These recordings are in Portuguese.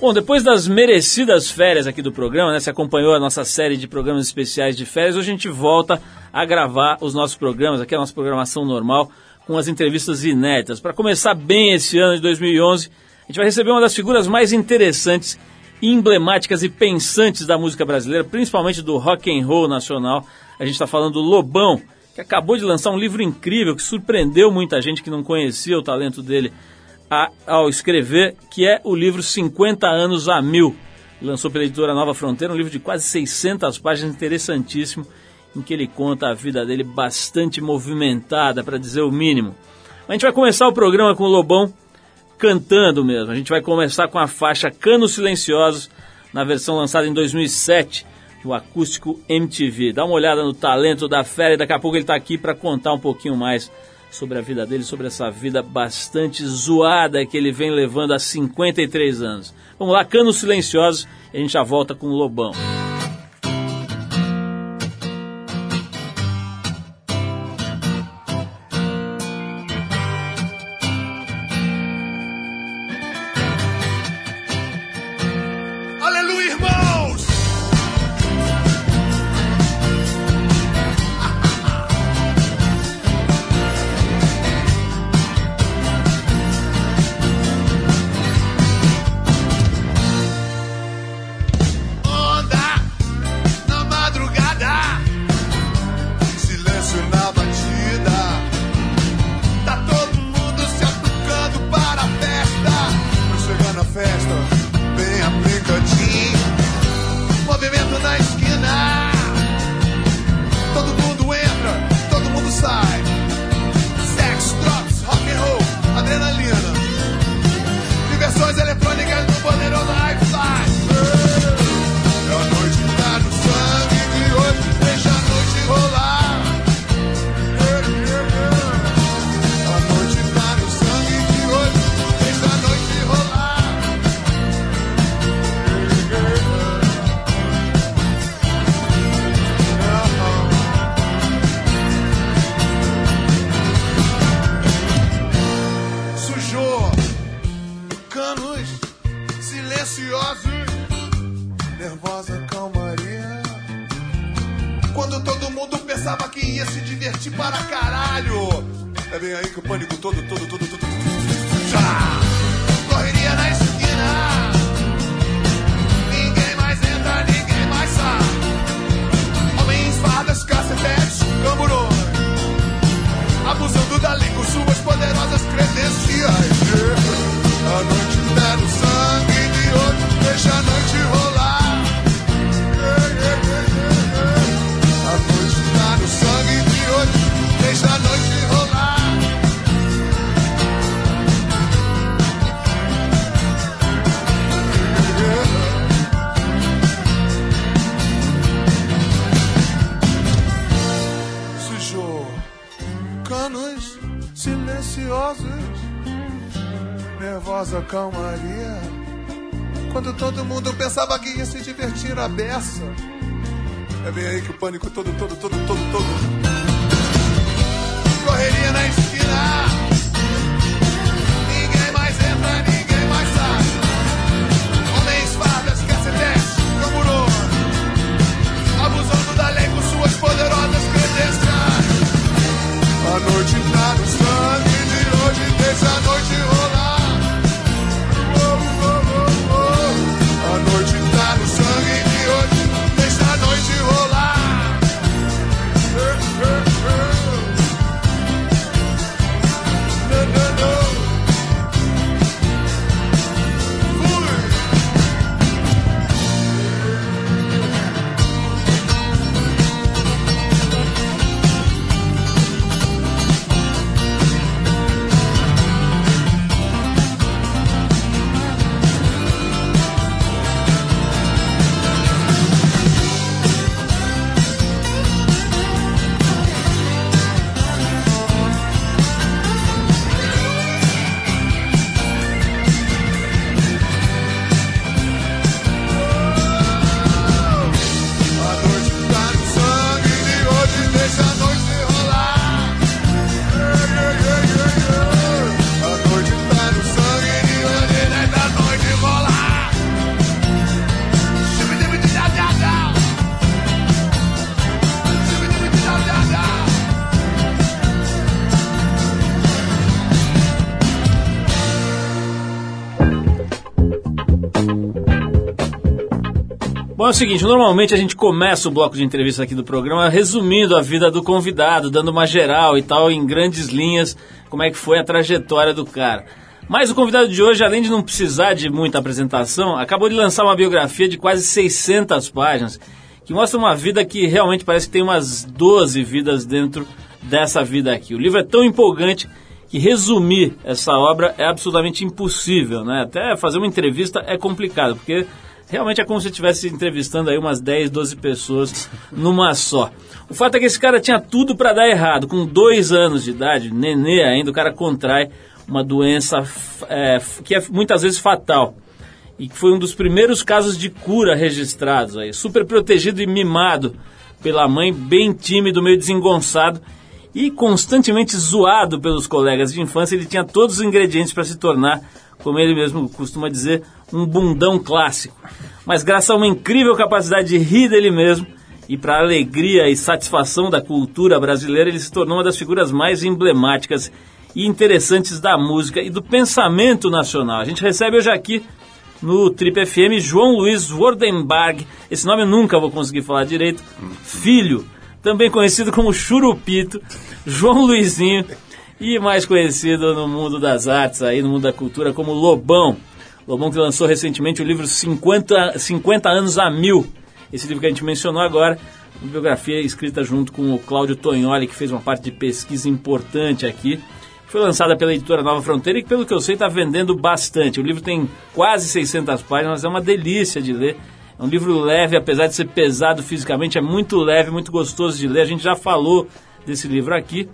Bom, depois das merecidas férias aqui do programa, né? Você acompanhou a nossa série de programas especiais de férias. Hoje a gente volta a gravar os nossos programas, aqui a nossa programação normal, com as entrevistas inéditas. Para começar bem esse ano de 2011, a gente vai receber uma das figuras mais interessantes, emblemáticas e pensantes da música brasileira, principalmente do rock and roll nacional. A gente está falando do Lobão, que acabou de lançar um livro incrível que surpreendeu muita gente que não conhecia o talento dele a, ao escrever, que é o livro 50 anos a mil. Lançou pela editora Nova Fronteira, um livro de quase 600 páginas, interessantíssimo, em que ele conta a vida dele bastante movimentada, para dizer o mínimo. A gente vai começar o programa com o Lobão cantando mesmo. A gente vai começar com a faixa Canos Silenciosos, na versão lançada em 2007, do acústico MTV. Dá uma olhada no talento da fera e daqui a pouco ele está aqui para contar um pouquinho mais sobre a vida dele, sobre essa vida bastante zoada que ele vem levando há 53 anos. Vamos lá, Canos Silenciosos, e a gente já volta com o Lobão. Na beça. É bem aí que o pânico todo, todo, todo, todo, todo. Correria na esquina. Ninguém mais entra, ninguém mais sai. Homens, fardas, cacetetes, camburões. Abusando da lei com suas poderosas credenciais. A noite tá Bom, é o seguinte, normalmente a gente começa o bloco de entrevista aqui do programa resumindo a vida do convidado, dando uma geral e tal, em grandes linhas, como é que foi a trajetória do cara. Mas o convidado de hoje, além de não precisar de muita apresentação, acabou de lançar uma biografia de quase 600 páginas, que mostra uma vida que realmente parece que tem umas 12 vidas dentro dessa vida aqui. O livro é tão empolgante que resumir essa obra é absolutamente impossível, né? Até fazer uma entrevista é complicado, porque realmente é como se estivesse entrevistando aí umas 10, 12 pessoas numa só. O fato é que esse cara tinha tudo para dar errado. Com dois anos de idade, nenê ainda, o cara contrai uma doença é, que é muitas vezes fatal. E que foi um dos primeiros casos de cura registrados aí. Super protegido e mimado pela mãe, bem tímido, meio desengonçado e constantemente zoado pelos colegas de infância. Ele tinha todos os ingredientes para se tornar, como ele mesmo costuma dizer, um bundão clássico. Mas graças a uma incrível capacidade de rir dele mesmo e para alegria e satisfação da cultura brasileira, ele se tornou uma das figuras mais emblemáticas e interessantes da música e do pensamento nacional. A gente recebe hoje aqui no Trip FM João Luiz Wordenberg, esse nome eu nunca vou conseguir falar direito, filho, também conhecido como Churupito, João Luizinho e mais conhecido no mundo das artes, aí no mundo da cultura como Lobão. Lobão que lançou recentemente o livro 50, 50 anos a mil. Esse livro que a gente mencionou agora, uma biografia escrita junto com o Cláudio Tognoli, que fez uma parte de pesquisa importante aqui. Foi lançada pela editora Nova Fronteira e, pelo que eu sei, está vendendo bastante. O livro tem quase 600 páginas, é uma delícia de ler. É um livro leve, apesar de ser pesado fisicamente, é muito leve, muito gostoso de ler. A gente já falou desse livro aqui.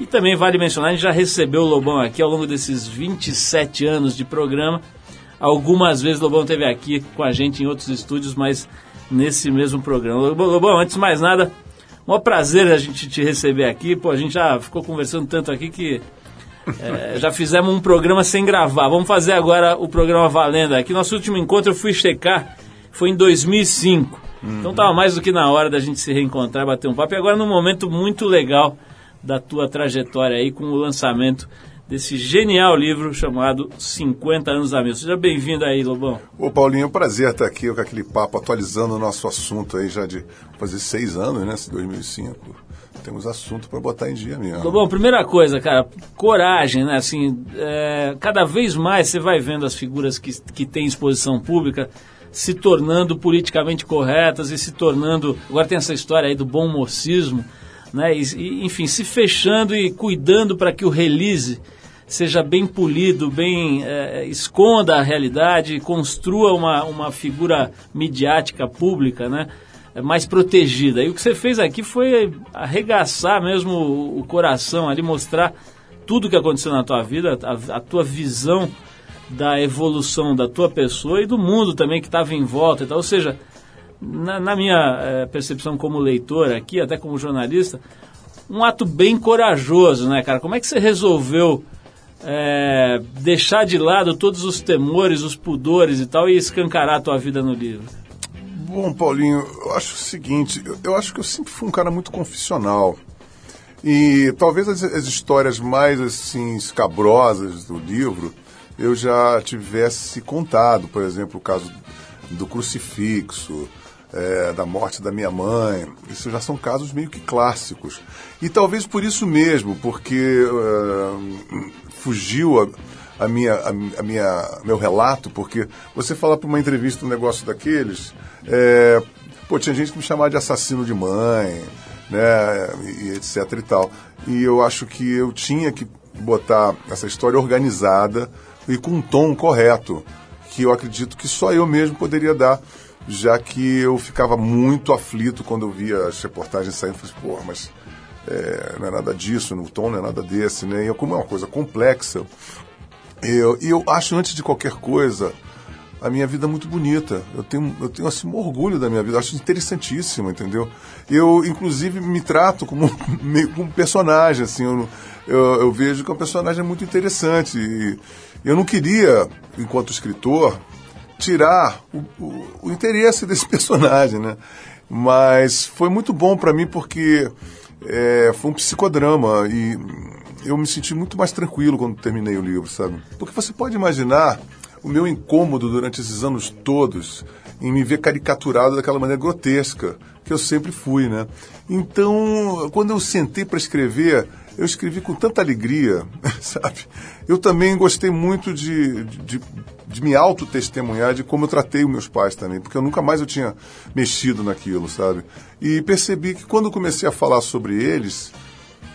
E também vale mencionar, a gente já recebeu o Lobão aqui ao longo desses 27 anos de programa. Algumas vezes o Lobão esteve aqui com a gente em outros estúdios, mas nesse mesmo programa. Lobão, antes de mais nada, maior prazer a gente te receber aqui. Pô, a gente já ficou conversando tanto aqui que é, já fizemos um programa sem gravar. Vamos fazer agora o programa valendo aqui. Nosso último encontro eu fui checar, foi em 2005. Uhum. Então estava mais do que na hora da gente se reencontrar, bater um papo. E agora num momento muito legal da tua trajetória aí com o lançamento desse genial livro chamado 50 anos a mil. Seja bem-vindo aí, Lobão. Ô, Paulinho, é um prazer estar aqui com aquele papo, atualizando o nosso assunto aí já de fazer seis anos, né, 2005. Temos assunto para botar em dia mesmo. Lobão, primeira coisa, cara, coragem, né, assim, é, cada vez mais você vai vendo as figuras que, que têm exposição pública se tornando politicamente corretas e se tornando, agora tem essa história aí do bom mocismo, né, e, enfim, se fechando e cuidando para que o release seja bem polido, bem é, esconda a realidade, construa uma, uma figura midiática pública, né? mais protegida. E o que você fez aqui foi arregaçar mesmo o, o coração ali, mostrar tudo o que aconteceu na tua vida, a, a, tua visão da evolução da tua pessoa e do mundo também que estava em volta e tal. Ou seja, na, na minha é, percepção como leitor aqui, até como jornalista, um ato bem corajoso, né, cara? Como é que você resolveu é, deixar de lado todos os temores, os pudores e tal, e escancarar a tua vida no livro? Bom, Paulinho, eu acho o seguinte, eu, eu acho que eu sempre fui um cara muito confissional. E talvez as, as, histórias mais assim escabrosas do livro eu já tivesse contado, por exemplo, o caso do crucifixo, é, da morte da minha mãe. Isso já são casos meio que clássicos. E talvez por isso mesmo, porque uh, fugiu a, a, minha, a, a, minha, meu relato, porque você falar para uma entrevista um negócio daqueles, é, pô, tinha gente que me chamava de assassino de mãe, né, e, etc e tal. E eu acho que eu tinha que botar essa história organizada e com um tom correto, que eu acredito que só eu mesmo poderia dar já que eu ficava muito aflito quando eu via as reportagens saindo. Falei, pô, mas é, não é nada disso, no tom não é nada desse, né? E como é uma coisa complexa, eu, e eu acho, antes de qualquer coisa, a minha vida é muito bonita. Eu tenho, eu tenho assim, um orgulho da minha vida, eu acho interessantíssima, entendeu? Eu, inclusive, me trato como, meio, como personagem, assim, eu, eu, eu vejo que é um personagem muito interessante. E eu não queria, enquanto escritor, tirar o, o, o interesse desse personagem, né? Mas foi muito bom para mim porque é, foi um psicodrama e eu me senti muito mais tranquilo quando terminei o livro, sabe? Porque você pode imaginar o meu incômodo durante esses anos todos em me ver caricaturado daquela maneira grotesca que eu sempre fui, né? Então, quando eu sentei para escrever, eu escrevi com tanta alegria, sabe? Eu também gostei muito de, de, de me autotestemunhar de como eu tratei os meus pais também, porque eu nunca mais eu tinha mexido naquilo, sabe? E percebi que quando comecei a falar sobre eles,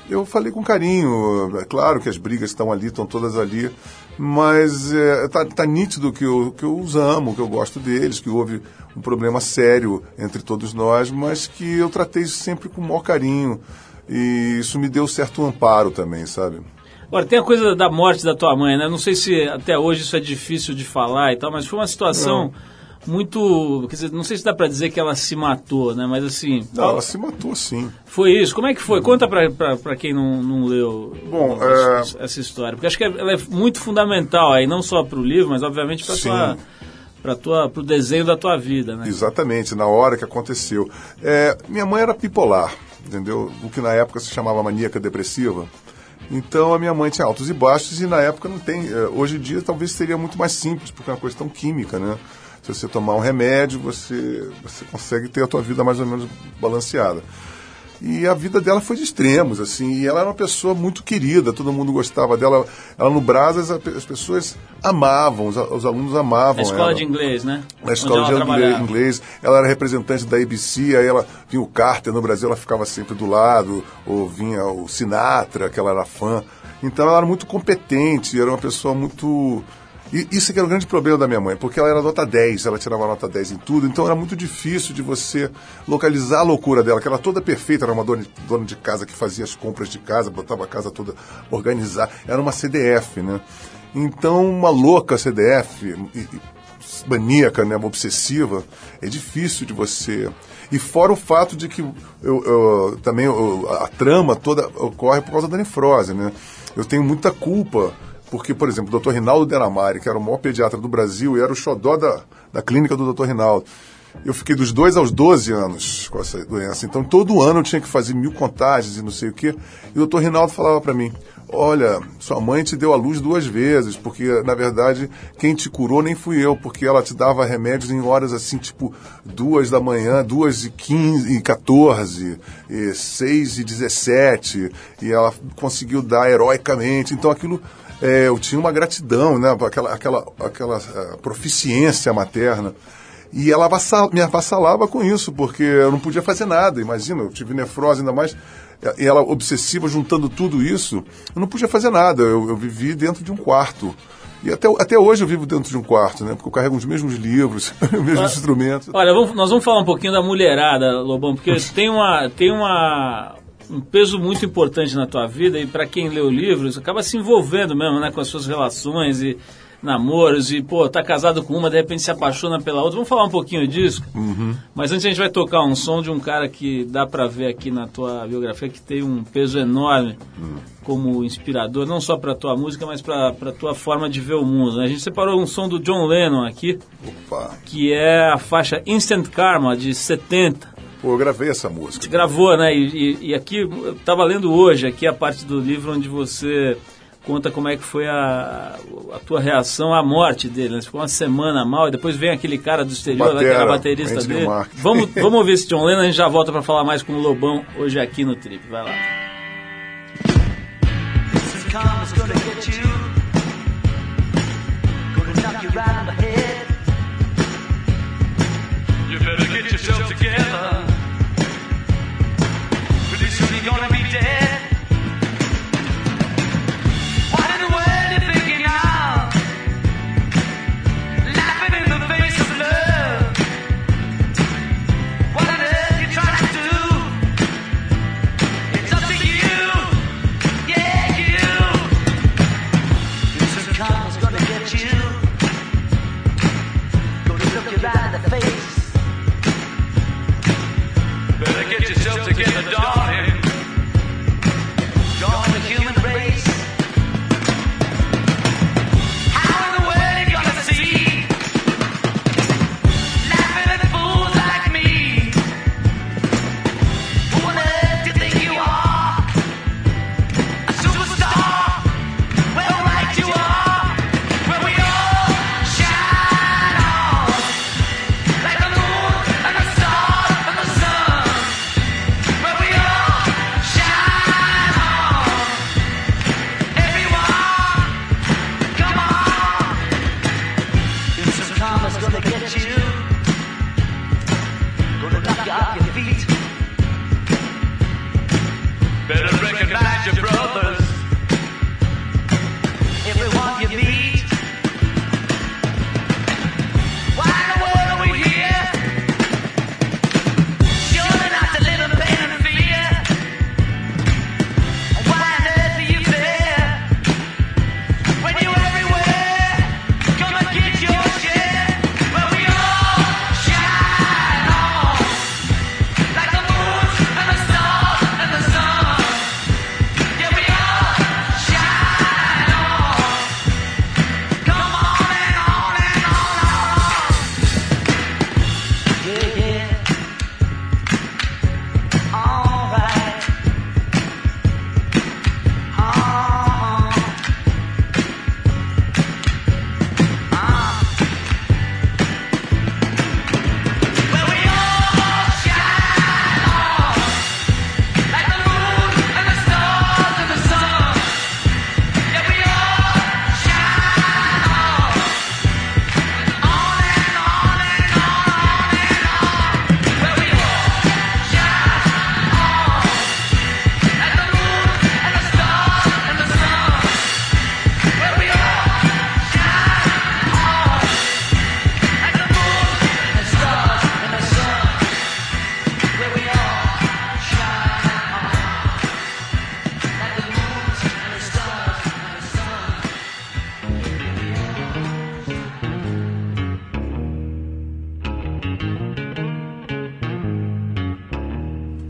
eu falei com carinho. É claro que as brigas estão ali, estão todas ali, mas é, tá, tá nítido que eu, que eu os amo, que eu gosto deles, que houve um problema sério entre todos nós, mas que eu tratei sempre com o maior carinho. E isso me deu certo amparo também, sabe? Agora, tem a coisa da morte da tua mãe, né? Não sei se até hoje isso é difícil de falar e tal, mas foi uma situação muito. Quer dizer, não sei se dá pra dizer que ela se matou, né? Mas assim. Não, ela se matou sim. Foi isso? Como é que foi? Conta pra quem não, não leu Bom, essa, é- essa história. Porque acho que ela é muito fundamental aí, não só pro livro, mas obviamente Sim. tua. Pra tua, pro desenho da tua vida, né? Exatamente, na hora que aconteceu. É, minha mãe era bipolar, entendeu? O que na época se chamava maníaca depressiva. Então a minha mãe tinha altos e baixos e na época não tem. é, hoje em dia talvez seria muito mais simples, porque é uma questão química, né? Se você tomar um remédio, você, você consegue ter a tua vida mais ou menos balanceada. E a vida dela foi de extremos, assim, e ela era uma pessoa muito querida, todo mundo gostava dela. Ela no Brasas, as pessoas amavam, os, os alunos amavam Na escola ela de inglês, né? na escola de inglês, inglês. Ela era representante da ABC, aí ela vinha o Carter no Brasil, ela ficava sempre do lado, ou vinha o Sinatra, que ela era fã. Então ela era muito competente, era uma pessoa muito. E isso que era o grande problema da minha mãe, porque ela era nota 10, ela tirava nota 10 em tudo, então era muito difícil de você localizar a loucura dela, que ela toda perfeita, era uma dona, dona de casa que fazia as compras de casa, botava a casa toda organizada, era uma CDF, né? Então, uma louca CDF, e- e maníaca, né, obsessiva, é difícil de você. E fora o fato de que eu, eu- também eu- a trama toda ocorre por causa da nefrose, né? Eu tenho muita culpa, porque, por exemplo, o Dr. Rinaldo Denamari, que era o maior pediatra do Brasil e era o xodó da, da clínica do Dr. Rinaldo. Eu fiquei dos 2 aos 12 anos com essa doença. Então, todo ano eu tinha que fazer mil contagens e não sei o quê. E o Dr. Rinaldo falava para mim: Olha, sua mãe te deu a luz duas vezes, porque na verdade quem te curou nem fui eu, porque ela te dava remédios em horas assim, tipo duas da manhã, duas e quinze, e 14, e seis e 17, e ela conseguiu dar heroicamente. Então aquilo é, eu tinha uma gratidão, né, aquela, aquela, aquela eh, proficiência materna. E ela me avassalava com isso, porque eu não podia fazer nada. Imagina, eu tive nefrose ainda mais. E ela obsessiva, juntando tudo isso, eu não podia fazer nada. Eu, eu vivi dentro de um quarto. E até, até hoje eu vivo dentro de um quarto, né? Porque eu carrego os mesmos livros, os mesmos instrumentos. Olha, vamos- nós vamos falar um pouquinho da mulherada, Lobão, porque tem uma tem uma um peso muito importante na tua vida e para quem lê o livro, isso acaba se envolvendo mesmo, né, com as suas relações e namoros e pô, tá casado com uma, de repente se apaixona pela outra. Vamos falar um pouquinho disso? Mas antes a gente vai tocar um som de um cara que dá para ver aqui na tua biografia que tem um peso enorme como inspirador, não só para tua música, mas para tua forma de ver o mundo. né? A gente separou um som do John Lennon aqui, Opa! que é a faixa Instant Karma de 70. Pô, eu gravei essa música. Gravou, né? E, e- e aqui, eu estava lendo hoje, aqui a parte do livro onde você conta como é que foi a, a tua reação à morte dele. Né? Você ficou uma semana mal e depois vem aquele cara do exterior, lá, que era Batera, baterista Anthony dele. Vamos, vamos ouvir esse John Lennon, a gente já volta para falar mais com o Lobão hoje aqui no Trip. Vai lá. You better get yourself together. gonna be dead. got your feet.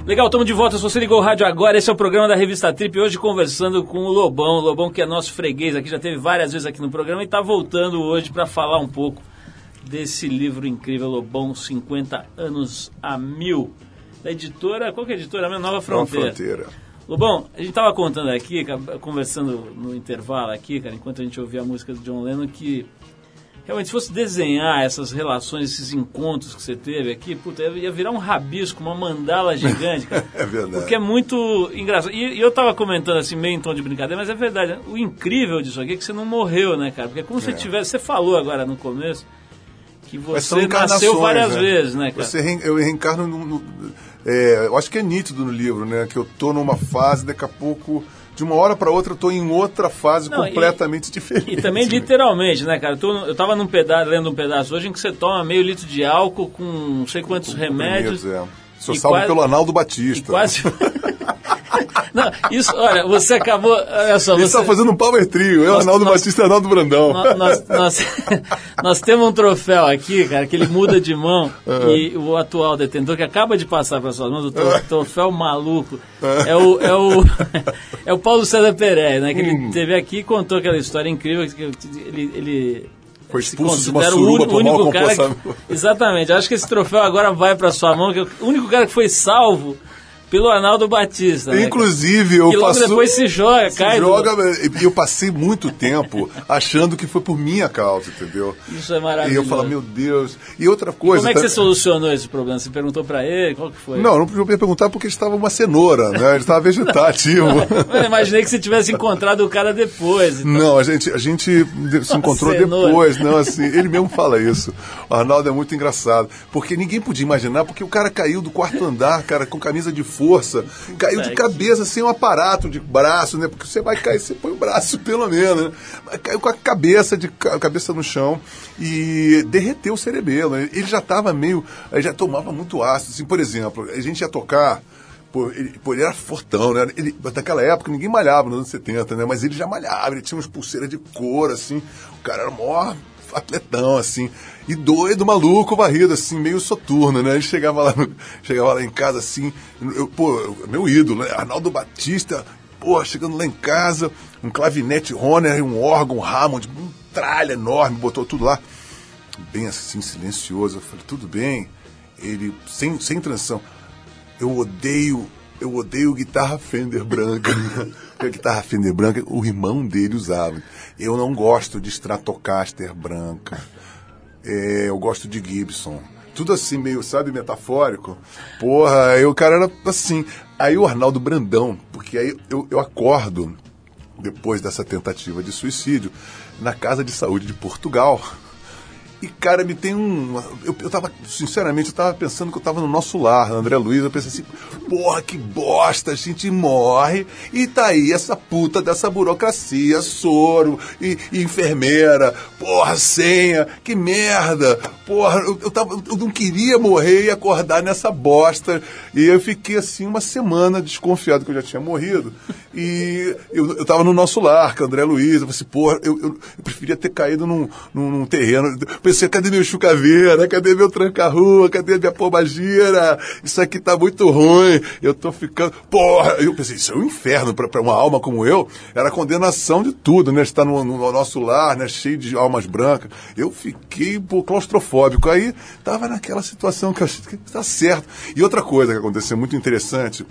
Legal, estamos de volta. Se você ligou o rádio agora, esse é o programa da Revista Trip. Hoje conversando com o Lobão. O Lobão que é nosso freguês aqui, já teve várias vezes aqui no programa e está voltando hoje para falar um pouco desse livro incrível, Lobão 50 anos a mil. Da editora, qual que é a editora? mesmo? Nova Fronteira. fronteira. Lobão, a gente estava contando aqui, conversando no intervalo aqui, cara, enquanto a gente ouvia a música do John Lennon, que realmente se fosse desenhar essas relações, esses encontros que você teve aqui, puta, ia virar um rabisco, uma mandala gigante, cara. É verdade. Porque é muito engraçado. E, e eu tava comentando assim, meio em tom de brincadeira, mas é verdade. né? O incrível disso aqui é que você não morreu, né, cara? Porque é como se É. tivesse. Você falou agora no começo que você nasceu várias né? vezes, né, cara? Você eu reencarno no, no- é, eu acho que é nítido no livro, né? Que eu tô numa fase, daqui a pouco, de uma hora para outra, eu tô em outra fase Não, e- completamente diferente. E também né? literalmente, né, cara? Eu, tô- eu tava num pedaço, lendo um pedaço hoje em que você toma meio litro de álcool com não sei quantos remédios. Comprimidos, é. Sou e salvo quase- pelo Arnaldo E Batista. quase. não, isso, olha, você acabou. Olha só, você. está fazendo um power trio. Eu, Nós- Arnaldo nós- Batista e Arnaldo Brandão. Nó- Nós, nós, nós temos um troféu aqui, cara, que ele muda de mão e o atual detentor que acaba de passar para suas mãos, o tro- troféu maluco, é o, é o, é o Paulo César Pereira, né? Que ele teve aqui e contou aquela história incrível que ele, ele Foi expulso de uma o suruba único, por cara que. Exatamente, acho que esse troféu agora vai para sua mão, que é o único cara que foi salvo pelo Arnaldo Batista. né? Inclusive, eu que logo depois se joga, se cai. do- joga, e eu passei muito tempo achando que foi por minha causa, entendeu? Isso é E maravilhoso. eu falo, meu Deus. E outra coisa. Como é que tá- você solucionou esse problema? Você perguntou pra ele? Qual que foi? Não, não podia perguntar porque estava uma cenoura, né? Ele estava vegetativo. Eu imaginei que você tivesse encontrado o cara depois. então. Não, a gente, a gente se encontrou cenoura. depois, não, assim, ele mesmo fala isso. O Arnaldo é muito engraçado, porque ninguém podia imaginar, porque o cara caiu do quarto andar, cara, com camisa de força, caiu de cabeça, sem um aparato de braço, né? Porque você vai cair, você põe o braço pelo menos, né? Mas caiu com a cabeça, de, ca- cabeça no chão e derreteu o cerebelo. Ele já estava meio, ele já tomava muito ácido, assim, por exemplo, a gente ia tocar, Pô, ele, pô, ele era fortão, né? Ele, naquela época ninguém malhava nos anos 70, né? Mas ele já malhava, ele tinha umas pulseiras de couro, assim. O cara era mó atletão, assim. E doido, maluco, varrido, assim, meio soturno, né? Ele chegava lá, chegava lá em casa, assim. Eu, pô, meu ídolo, né? Arnaldo Batista, pô, chegando lá em casa, um clavinete Honer, um órgão Hammond, um tralha enorme, botou tudo lá bem assim, silencioso. Eu falei, tudo bem. Ele, sem, sem transição. Eu odeio, eu odeio guitarra Fender branca. Porque a guitarra Fender branca, o irmão dele usava. Eu não gosto de Stratocaster branca. É, eu gosto de Gibson. Tudo assim, meio, sabe, metafórico. Porra, aí o cara era assim. Aí o Arnaldo Brandão, porque aí eu, eu acordo, depois dessa tentativa de suicídio, na Casa de Saúde de Portugal. E, cara, me tem um. Eu, eu tava, sinceramente, eu tava pensando que eu tava no nosso lar, André Luiz. Eu pensei assim, porra, que bosta, a gente morre. E tá aí essa puta dessa burocracia, soro e, e enfermeira, porra, senha, que merda. Porra, eu, eu, tava, eu não queria morrer e acordar nessa bosta. E eu fiquei assim uma semana desconfiado que eu já tinha morrido. E eu, eu tava no nosso lar, com André Luiz. Eu falei assim, porra, eu, eu, eu preferia ter caído num, num, num terreno. Pensei, cadê meu chucaveira? Cadê meu tranca-rua? Cadê minha pombagira? Isso aqui tá muito ruim. Eu tô ficando. Porra! Eu pensei, isso é um inferno pra uma alma como eu. Era a condenação de tudo, né? Estar no, no nosso lar, né? Cheio de almas brancas. Eu fiquei pô, claustrofóbico. Aí tava naquela situação que eu achei que tá certo. E outra coisa que aconteceu muito interessante.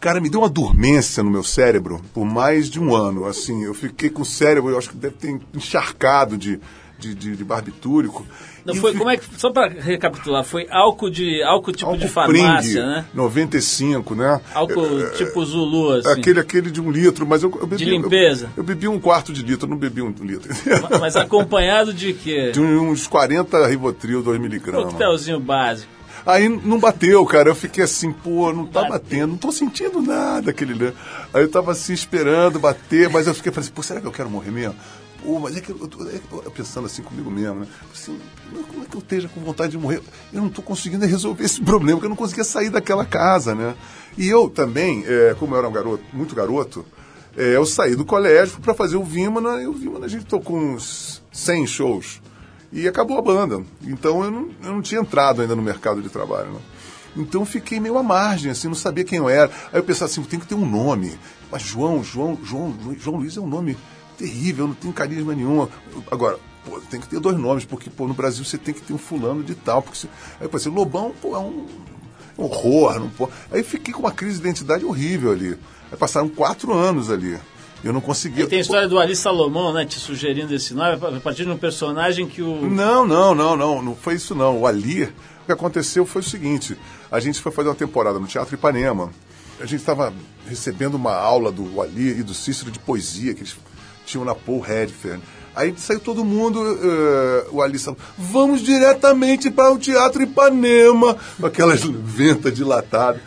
Cara, me deu uma dormência no meu cérebro por mais de um ano. Assim, eu fiquei com o cérebro, eu acho que deve ter encharcado de, de, de, de barbitúrico. Não foi, como é que, só para recapitular, foi álcool de álcool tipo de farmácia, Pring, né? 95, né? Álcool tipo Zulu, assim. Aquele, aquele de um litro, mas eu, eu bebi. De limpeza? Eu, eu bebi um quarto de litro, não bebi um litro. Mas acompanhado de quê? De uns 40 Rivotril, 2 miligramas. Coquetelzinho básico. Aí não bateu, cara. Eu fiquei assim, pô, não tá Bateu. batendo, não tô sentindo nada aquele. né? Aí eu tava assim esperando bater, mas eu fiquei assim, pô, será que eu quero morrer mesmo? Pô, mas é tô- é que eu- pensando assim comigo mesmo, né? Assim, como é que eu esteja com vontade de morrer? Eu não tô conseguindo resolver esse problema, porque eu não conseguia sair daquela casa, né? E eu também, é, como eu era um garoto, muito garoto, é, eu saí do colégio para fazer o Vimana, e o Vimana a gente tocou uns 100 shows. E acabou a banda. Então eu não, eu não tinha entrado ainda no mercado de trabalho. Né? Então fiquei meio à margem, assim, não sabia quem eu era. Aí eu pensava assim, tem que ter um nome. Mas João, João, João, João Luiz é um nome terrível, não tem carisma nenhum. Agora, pô, tem que ter dois nomes, porque pô, no Brasil você tem que ter um fulano de tal. Porque você... Aí pensei, Lobão, pô, é um horror. Não pô. Aí fiquei com uma crise de identidade horrível ali. Aí passaram quatro anos ali. Eu não conseguia. E tem a história do Ali Salomão, né? Te sugerindo esse nome, a partir de um personagem que o. Não, não, não, não, não foi isso não. O Ali, o que aconteceu foi o seguinte: a gente foi fazer uma temporada no Teatro Ipanema. A gente estava recebendo uma aula do Ali e do Cícero de poesia que eles tinham na Paul Redfern. Aí saiu todo mundo, eh, o Ali falou, vamos diretamente para o Teatro Ipanema, com aquelas ventas dilatadas.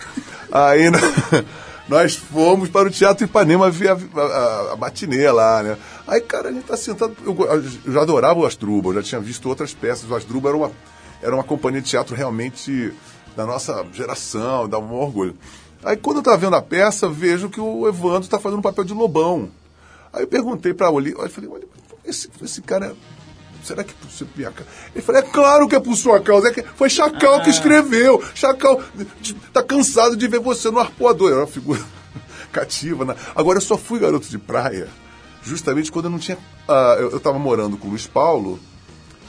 Aí nós fomos para o Teatro Ipanema ver a, a, a matinê lá, né? Aí, cara, a gente tá sentado. Eu, eu já adorava o Asdrubal, eu já tinha visto outras peças. O Asdrubal era uma, era uma companhia de teatro realmente da nossa geração, dá um orgulho. Aí, quando eu tava vendo a peça, vejo que o Evandro está fazendo um papel de lobão. Aí eu perguntei para Oli, eu falei, olha, esse, esse cara. Será que é por sua minha causa? Ele falou, é claro que é por sua causa. É foi Chacal que escreveu. Chacal tá cansado de ver você no arpoador. Era uma figura cativa. Né? Agora, eu só fui garoto de praia justamente quando eu não tinha. ah, eu estava morando com o Luiz Paulo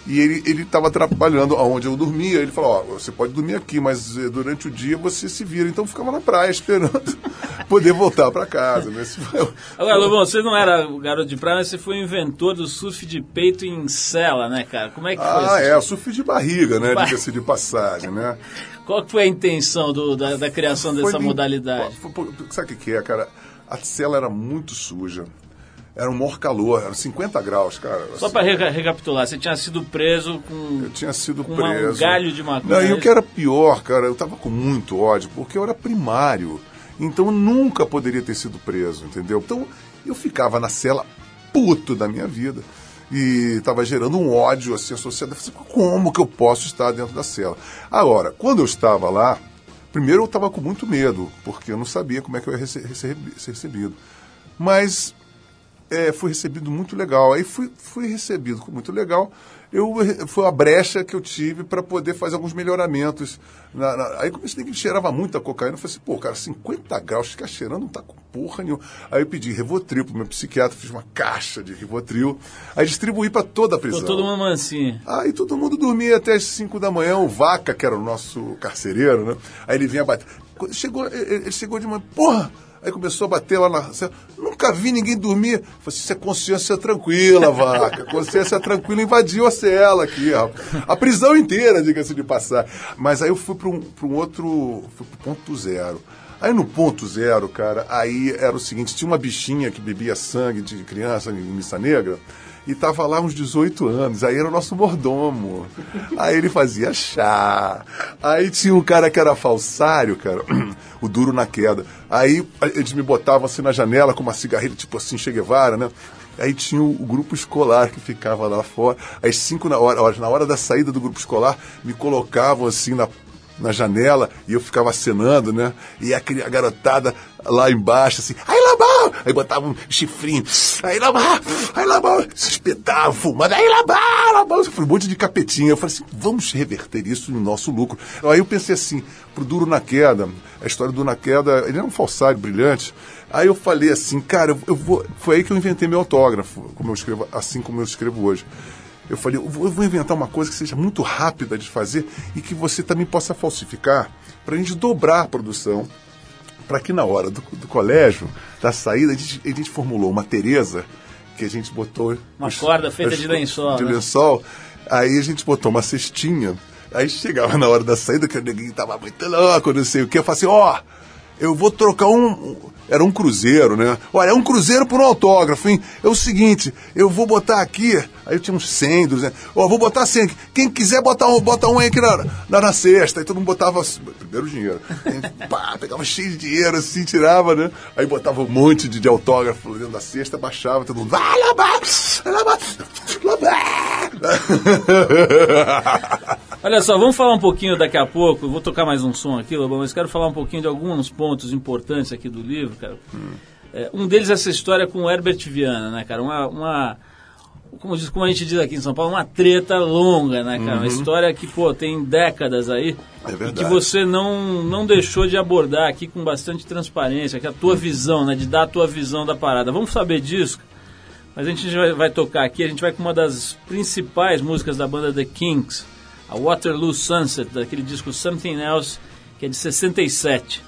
e ele ele estava trabalhando onde eu dormia. Ele falou: Ó, você pode dormir aqui, mas eh, durante o dia você se vira. Então eu ficava na praia esperando poder voltar para casa. Né? Foi Agora, Lobão, você não era o garoto de praia, mas você foi o inventor do surf de peito em cela, né, cara? Como é que foi Ah, é, surf de barriga, né? Ba- Diga-se de passagem, né? Qual foi a intenção do- da, da criação dessa Foi- modalidade? Foi- foi- Sabe o que é, cara? A cela era muito suja. Era um maior calor, era 50 graus, cara. Só para recapitular, você tinha sido preso com. Eu tinha sido com preso. um galho de maconha. Não, e o que era pior, cara, eu tava com muito ódio, porque eu era primário. Então eu nunca poderia ter sido preso, entendeu? Então eu ficava na cela puto da minha vida. E tava gerando um ódio assim, a sociedade. Eu falei, Como que eu posso estar dentro da cela? Agora, quando eu estava lá, primeiro eu estava com muito medo, porque eu não sabia como é que eu ia ser recebido. Mas é, fui recebido muito legal. Aí fui, fui recebido muito legal. Eu, foi a brecha que eu tive para poder fazer alguns melhoramentos. Na, na- aí comecei que cheirava muita cocaína. Eu falei assim, pô, cara, 50 graus, ficar cheirando não tá com porra nenhuma. Aí eu pedi Rivotril pro meu psiquiatra, fiz uma caixa de Rivotril. Aí distribuí para toda a prisão. Ficou todo mundo mansinho. Aí todo mundo dormia até as 5 da manhã, o Vaca, que era o nosso carcereiro, né? Aí ele vinha bater. Chegou, ele ele chegou de manhã, porra! Aí começou a bater lá na. Nunca vi ninguém dormir. Falei, assim, isso é consciência tranquila, vaca. Consciência tranquila invadiu a cela aqui, rapaz. A prisão inteira, diga-se de passar. Mas aí eu fui para um, um outro. Fui pro ponto zero. Aí no ponto zero, cara, aí era o seguinte: tinha uma bichinha que bebia sangue de criança em missa negra e tava lá uns 18 anos. Aí era o nosso mordomo. Aí ele fazia chá. Aí tinha um cara que era falsário, cara, o duro na queda. Aí eles me botavam assim na janela com uma cigarrilha, tipo assim, Che Guevara, né? Aí tinha o, grupo escolar que ficava lá fora. Às cinco na hora, na hora da saída do grupo escolar, me colocavam assim na na janela e eu ficava acenando, né? E a garotada lá embaixo, assim, aí Labão! Aí botava um chifrinho, aí Labão! Aí Labão! Se espetava, fumando, aí Labão! Labão! Um monte de capetinha. Eu falei assim, vamos reverter isso no nosso lucro. Aí eu pensei assim, pro Duro na Queda, a história do Duro na Queda, ele era um falsário brilhante. Aí eu falei assim, cara, eu, vou. Foi aí que eu inventei meu autógrafo, como eu escrevo, assim como eu escrevo hoje. Eu falei, eu vou, eu vou inventar uma coisa que seja muito rápida de fazer e que você também possa falsificar para a gente dobrar a produção. Para que na hora do, do colégio, da saída, a gente, a gente formulou uma Tereza que a gente botou. Uma corda feita de lençol, De né? lençol. Aí a gente botou uma cestinha. Aí chegava na hora da saída, que o neguinho tava muito louco, não sei o que. Eu falei assim: ó, eu vou trocar um. Era um cruzeiro, né? Olha, é um cruzeiro por um autógrafo, hein? É o seguinte, eu vou botar aqui. Aí eu tinha uns 100, 200. Ó, vou botar 100 aqui. Quem quiser botar um, bota um aí aqui na, na, na cesta. Aí todo mundo botava. Primeiro dinheiro. Aí, pá, pegava cheio de dinheiro assim, tirava, né? Aí botava um monte de, de autógrafo dentro da cesta, baixava, todo mundo. Vai, Labar! Labar! Labar! Olha só, vamos falar um pouquinho daqui a pouco. Eu vou tocar mais um som aqui, Lobão, mas quero falar um pouquinho de alguns pontos importantes aqui do livro, cara. É, um deles é essa história com o Herbert Viana, né, cara? Uma, uma como, diz, como a gente diz aqui em São Paulo, uma treta longa, né, cara? Uma história que, pô, tem décadas aí. É E verdade. que você não, não deixou de abordar aqui com bastante transparência, que é a tua visão, né? De dar a tua visão da parada. Vamos saber disso? Mas a gente vai, vai tocar aqui, a gente vai com uma das principais músicas da banda The Kings, a Waterloo Sunset, daquele disco Something Else, que é de 67.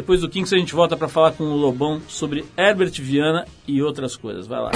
Depois do Kings a gente volta para falar com o Lobão sobre Herbert Viana e outras coisas. Vai lá.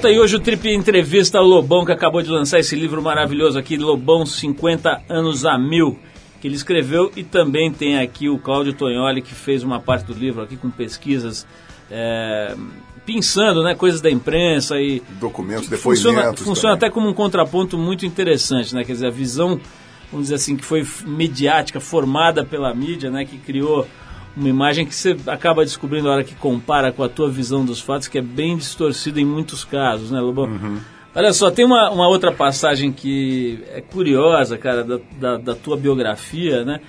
Volta aí hoje o Trip entrevista ao Lobão, que acabou de lançar esse livro maravilhoso aqui, Lobão 50 anos a mil, que ele escreveu e também tem aqui o Cláudio Tognoli, que fez uma parte do livro aqui com pesquisas, é, pensando, né, coisas da imprensa e Documentos, que funciona, funciona também. até como um contraponto muito interessante, né? Quer dizer, a visão, vamos dizer assim, que foi mediática, formada pela mídia, né? Que criou uma imagem que você acaba descobrindo na hora que compara com a tua visão dos fatos, que é bem distorcida em muitos casos, né, Lobão? Olha só, tem uma, uma outra passagem que é curiosa, cara, da, da, da tua biografia, né?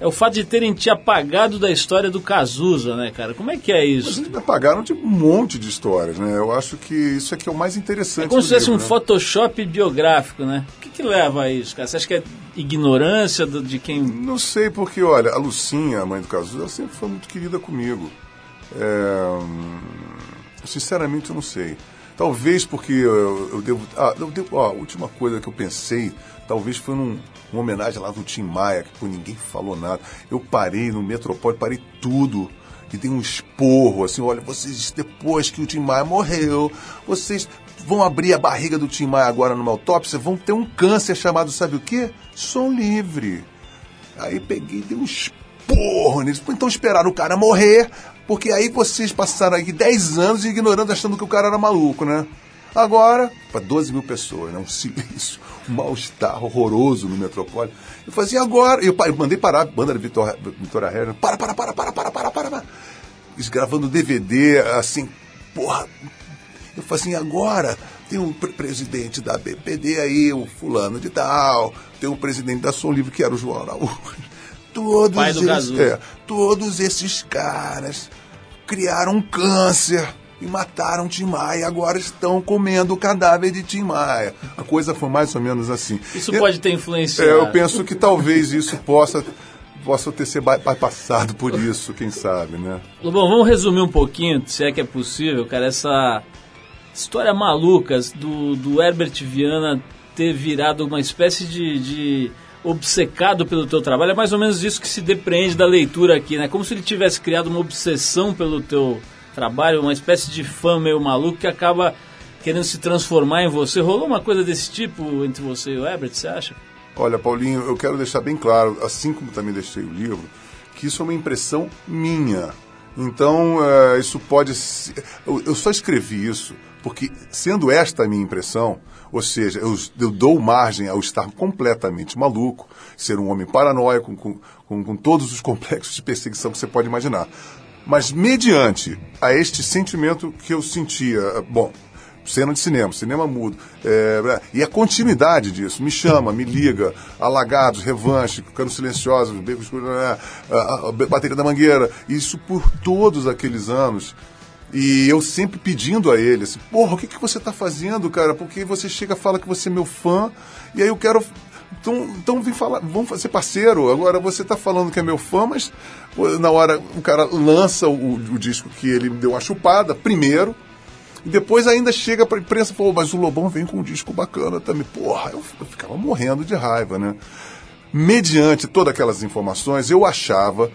É o fato de terem te apagado da história do Cazuza, né, cara? Como é que é Mas isso? eles me apagaram de um monte de histórias, né? Eu acho que isso aqui é o mais interessante. É como se fosse um né? Photoshop biográfico, né? O que, que leva a isso, cara? Você acha que é ignorância de quem. Não sei, porque, olha, a Lucinha, a mãe do Cazuza, ela sempre foi muito querida comigo. É, sinceramente, eu não sei. Talvez porque eu, eu devo. Ah, eu devo. Ó, a última coisa que eu pensei, talvez foi num, uma homenagem lá do Tim Maia, que pô, ninguém falou nada. Eu parei no Metropólio, parei tudo. E dei um esporro, assim, olha, vocês, depois que o Tim Maia morreu, vocês vão abrir a barriga do Tim Maia agora numa autópsia, vão ter um câncer chamado, sabe o quê? Som livre. Aí peguei dei um esporro neles. Então esperaram o cara morrer, porque aí vocês passaram aí 10 anos ignorando, achando que o cara era maluco, né? Agora, para 12 mil pessoas, né? um silêncio, mal-estar horroroso no Metrópole. Eu fazia assim, agora. Eu, eu mandei parar a banda de Vitória, Vitória Para, para, para, para, para, para, para, para. Eles gravando DVD, assim, porra. Eu falei assim, agora tem um pre presidente da BPD aí, o fulano de tal, tem um presidente da Som Livre, que era o João Araújo. Todos, esses, é, todos esses caras criaram um câncer e mataram Tim Maia, agora estão comendo o cadáver de Tim Maia. A coisa foi mais ou menos assim. Isso Eu- pode ter é, influenciado. eu penso que talvez isso possa, possa ter sido by- bypassado por isso, quem sabe, né? Lobão, vamos resumir um pouquinho, se é que é possível, cara, essa história maluca do, do Herbert Viana ter virado uma espécie de, de obcecado pelo teu trabalho. É mais ou menos isso que se depreende da leitura aqui, né? Como se ele tivesse criado uma obsessão pelo teu trabalho, uma espécie de fã meio maluco que acaba querendo se transformar em você. Rolou uma coisa desse tipo entre você e o Herbert, você acha? Olha, Paulinho, eu quero deixar bem claro, assim como também deixei o livro, que isso é uma impressão minha. Então, eh, isso pode. se- Eu, eu só escrevi isso porque, sendo esta a minha impressão, ou seja, eu, eu dou margem ao estar completamente maluco, ser um homem paranoico, com, com, com todos os complexos de perseguição que você pode imaginar. Mas, mediante a este sentimento que eu sentia, eh, bom, cena de cinema, cinema mudo. É, e a continuidade disso, me chama, me liga, Alagados, Revanche, Cano Silenciosos, Beco Escuro, Bateria da Mangueira, isso por todos aqueles anos. E eu sempre pedindo a ele, assim, porra, o que, que você tá fazendo, cara? Porque você chega fala que você é meu fã, e aí eu quero. Então, então vem falar, vamos ser parceiro. Agora você tá falando que é meu fã, mas na hora o cara lança o, o disco que ele deu uma chupada, primeiro, e depois ainda chega pra imprensa e falou, mas o Lobão vem com um disco bacana também. Porra, eu, eu ficava morrendo de raiva, né? Mediante todas aquelas informações, eu achava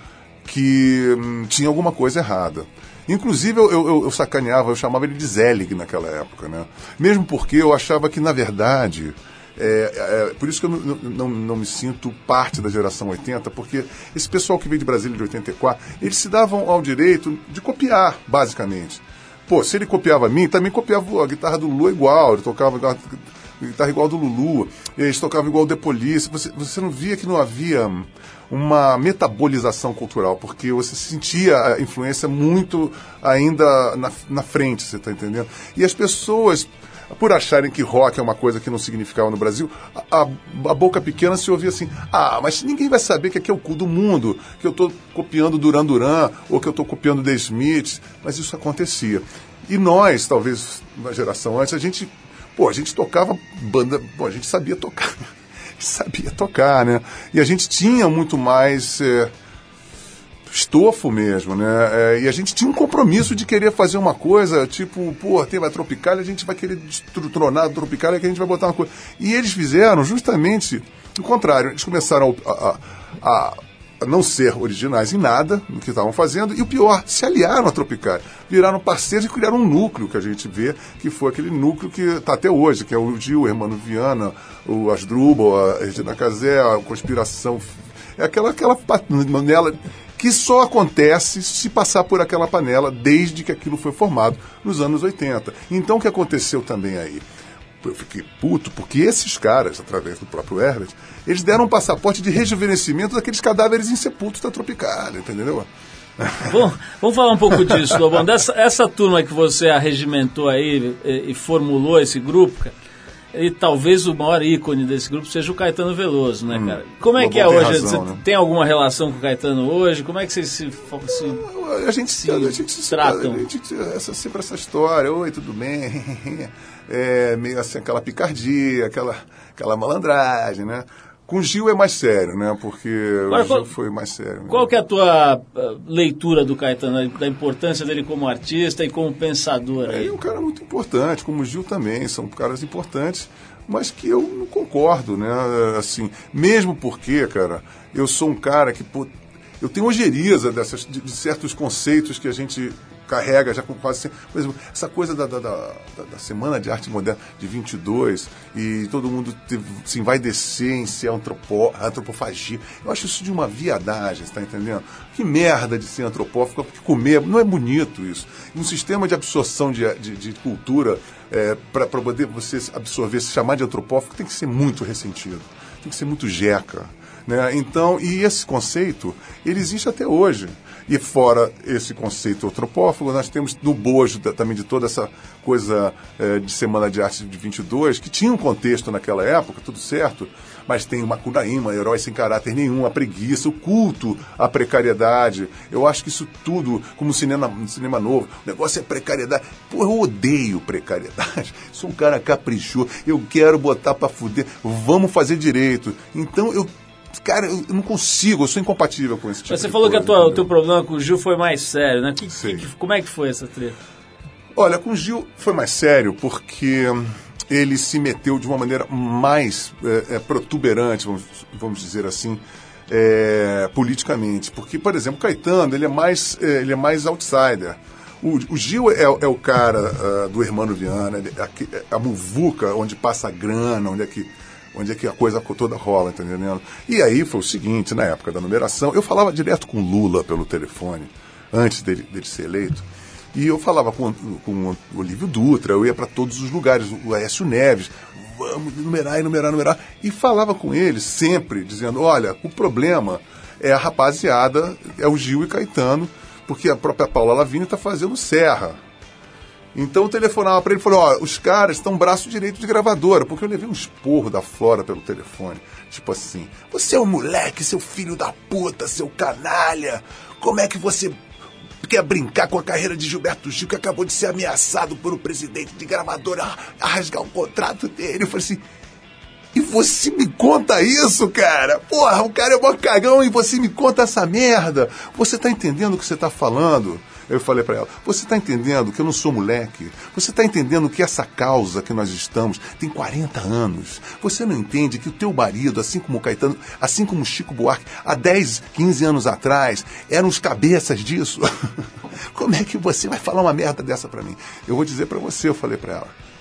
que hum, tinha alguma coisa errada. Inclusive, eu, eu, eu sacaneava, eu chamava ele de Zelig naquela época, né? Mesmo porque eu achava que, na verdade, é, é, por isso que eu não, não, não, me sinto parte da geração 80, porque esse pessoal que veio de Brasília de 84, eles se davam ao direito de copiar, basicamente. Pô, se ele copiava a mim, também copiava a guitarra do Lulu igual, ele tocava a guitarra igual do Lulu, eles tocavam igual The Police. Você, você não via que não havia uma metabolização cultural, porque você sentia a influência muito ainda na, na frente, você está entendendo? E as pessoas, por acharem que rock é uma coisa que não significava no Brasil, a, a- boca pequena se ouvia assim: ah, mas ninguém vai saber que aqui é o cu do mundo, que eu estou copiando Duran Duran, ou que eu estou copiando The Smiths, mas isso acontecia. E nós, talvez uma geração antes, a gente, pô, a gente tocava banda, pô, a gente sabia tocar, sabia tocar, né? E a gente tinha muito mais. eh, estofo mesmo, né? É, e a gente tinha um compromisso de querer fazer uma coisa, tipo, pô, tem a Tropicália, a gente vai querer destronar a Tropicália que a gente vai botar uma coisa. E eles fizeram justamente o contrário. Eles começaram a, a- a- não ser originais em nada no que estavam fazendo, e o pior, se aliaram à Tropicália, viraram parceiros e criaram um núcleo que a gente vê, que foi aquele núcleo que está até hoje, que é o Gil, o Hermano Viana, o Asdrubal, a Regina Casé, a Conspiração. É aquela, aquela panela que só acontece se passar por aquela panela desde que aquilo foi formado nos anos 80. Então o que aconteceu também aí? eu fiquei puto, porque esses caras, através do próprio Herbert, eles deram um passaporte de rejuvenescimento daqueles cadáveres insepultos da Tropicália, entendeu? Vamos, vamos falar um pouco disso, Lobão. Dessa, essa turma que você arregimentou aí e, e formulou esse grupo, cara, e talvez o maior ícone desse grupo seja o Caetano Veloso, né, cara? Como é que é hoje? razão, você né? tem alguma relação com o Caetano hoje? Como é que vocês se, se A gente se, a gente se tratam. A gente, essa, sempre essa história, oi, tudo bem? É meio assim, aquela picardia, aquela, aquela malandragem, né? Com o Gil é mais sério, né? Porque Agora, o Gil qual- foi mais sério. né? Qual que é a tua ah, leitura do Caetano, da importância dele como artista e como pensador? Aí? é um cara muito importante, como o Gil também, são caras importantes, mas que eu não concordo, né? Assim, mesmo porque, cara, eu sou um cara que pô, eu tenho ojeriza dessas, de, de certos conceitos que a gente carrega já com quase. Por exemplo, essa coisa da, da, da, da- Semana de Arte Moderna de 22 e todo mundo teve, assim, vai descer em ser antropo, antropofagia. Eu acho isso de uma viadagem, você tá entendendo? Que merda de ser antropófago, porque comer não é bonito isso. Um sistema de absorção de, de, de cultura é, para poder você absorver, se chamar de antropófago, tem que ser muito ressentido, tem que ser muito jeca. Né? Então, e esse conceito, ele existe até hoje. E fora esse conceito antropófago, nós temos no bojo também de toda essa coisa eh, de Semana de Arte de 22, que tinha um contexto naquela época, tudo certo, mas tem uma Kunaíma, herói sem caráter nenhum, a preguiça, o culto à precariedade. Eu acho que isso tudo, como cinema, cinema novo, o negócio é precariedade. Pô, eu odeio precariedade. Sou um cara caprichoso, eu quero botar pra fuder, vamos fazer direito. Então eu. Cara, eu não consigo, eu sou incompatível com esse tipo Mas você falou que a coisa, tua- o teu problema com o Gil foi mais sério, né? Que- que- como é que foi essa treta? Olha, com o Gil foi mais sério porque ele se meteu de uma maneira mais é, é, protuberante, vamos, vamos dizer assim, é, politicamente. Porque, por exemplo, o Caetano, ele é mais, é, ele é mais outsider. O, o Gil é, é o cara ah, do Hermano Viana, ele- aqui- é a muvuca onde passa a grana, onde é que onde é que a coisa toda rola, tá entendendo? E aí foi o seguinte, na época da numeração, eu falava direto com Lula pelo telefone, antes dele, dele ser eleito, e eu falava com, com o Olívio Dutra, eu ia para todos os lugares, o Aécio Neves, vamos numerar, enumerar, numerar, e falava com eles sempre, dizendo, olha, o problema é a rapaziada, é o Gil e Caetano, porque a própria Paula Lavigne está fazendo Serra, então eu telefonava para ele e falou: ó, os caras estão braço direito de gravadora, porque eu levei um esporro da Flora pelo telefone. Tipo assim: você é um moleque, seu filho da puta, seu canalha. Como é que você quer brincar com a carreira de Gilberto Gil, que acabou de ser ameaçado por um presidente de gravadora a, rasgar o contrato dele? Eu falei assim. E você me conta isso, cara? Porra, o cara é mó cagão e você me conta essa merda. Você tá entendendo o que você tá falando? Eu falei pra ela, você tá entendendo que eu não sou moleque? Você tá entendendo que essa causa que nós estamos tem 40 anos? Você não entende que o teu marido, assim como o Caetano, assim como o Chico Buarque, há 10, 15 anos atrás, eram os cabeças disso? Como é que você vai falar uma merda dessa pra mim? Eu vou dizer pra você, eu falei pra ela.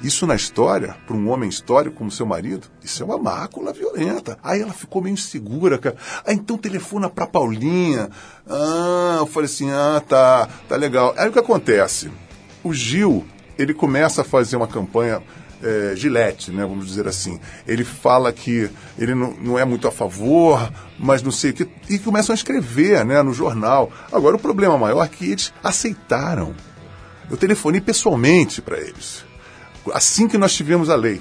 Isso na história, para um homem histórico como seu marido, isso é uma mácula violenta. Aí ela ficou meio insegura, cara. Ah, então telefona pra Paulinha. Ah, eu falei assim, ah, tá, tá legal. Aí o que acontece? O Gil, ele começa a fazer uma campanha é, gilete, né, vamos dizer assim. Ele fala que ele não, não é muito a favor, mas não sei o que. E começam a escrever né, no jornal. Agora, o problema maior é que eles aceitaram. Eu telefonei pessoalmente para eles assim que nós tivemos a lei.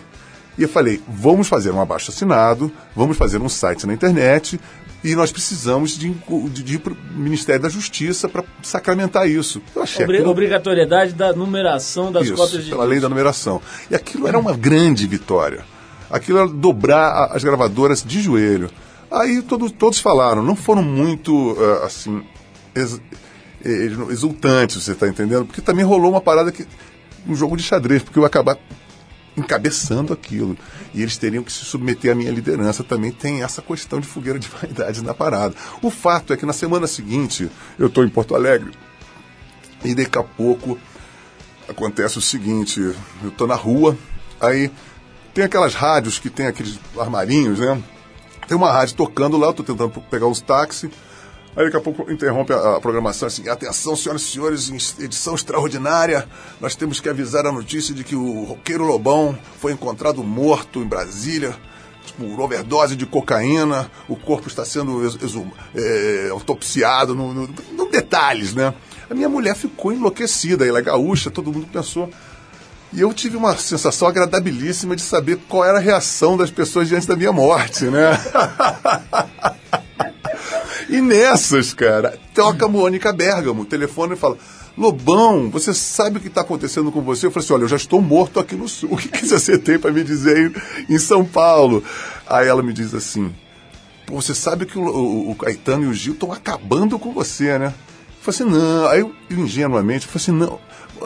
E eu falei, vamos fazer um abaixo assinado, vamos fazer um site na internet e nós precisamos de, de, de ir para o Ministério da Justiça para sacramentar isso. Eu achei Obri- aquilo- Obrigatoriedade da numeração das isso, cópias de pela lei da numeração. E aquilo era uma grande vitória. Aquilo era dobrar as gravadoras de joelho. Aí todo- todos falaram, não foram muito, ah, assim, ex- eh, exultantes, você está entendendo? Porque também rolou uma parada que. Um jogo de xadrez, porque eu ia acabar encabeçando aquilo. E eles teriam que se submeter à minha liderança. Também tem essa questão de fogueira de vaidade na parada. O fato é que na semana seguinte, eu estou em Porto Alegre, e daqui a pouco acontece o seguinte, eu tô na rua, aí tem aquelas rádios que tem aqueles armarinhos, né? Tem uma rádio tocando lá, eu tô tentando pegar uns táxis. Aí daqui a pouco interrompe a, a programação assim, atenção, senhoras e senhores, em edição extraordinária, nós temos que avisar a notícia de que o roqueiro Lobão foi encontrado morto em Brasília, por overdose de cocaína, o corpo está sendo ex- exum- é, autopsiado, no, no- no detalhes, né? A minha mulher ficou enlouquecida, ela é gaúcha, todo mundo pensou. E eu tive uma sensação agradabilíssima de saber qual era a reação das pessoas diante da minha morte, né? E nessas, cara, toca a Mônica Bergamo, telefone e fala: Lobão, você sabe o que está acontecendo com você? Eu falei assim: olha, eu já estou morto aqui no sul. O que, que você tem para me dizer em, São Paulo? Aí ela me diz assim: Pô, você sabe que o, o- o Caetano e o Gil estão acabando com você, né? Eu falei assim: não. Aí eu ingenuamente, eu falei assim: não.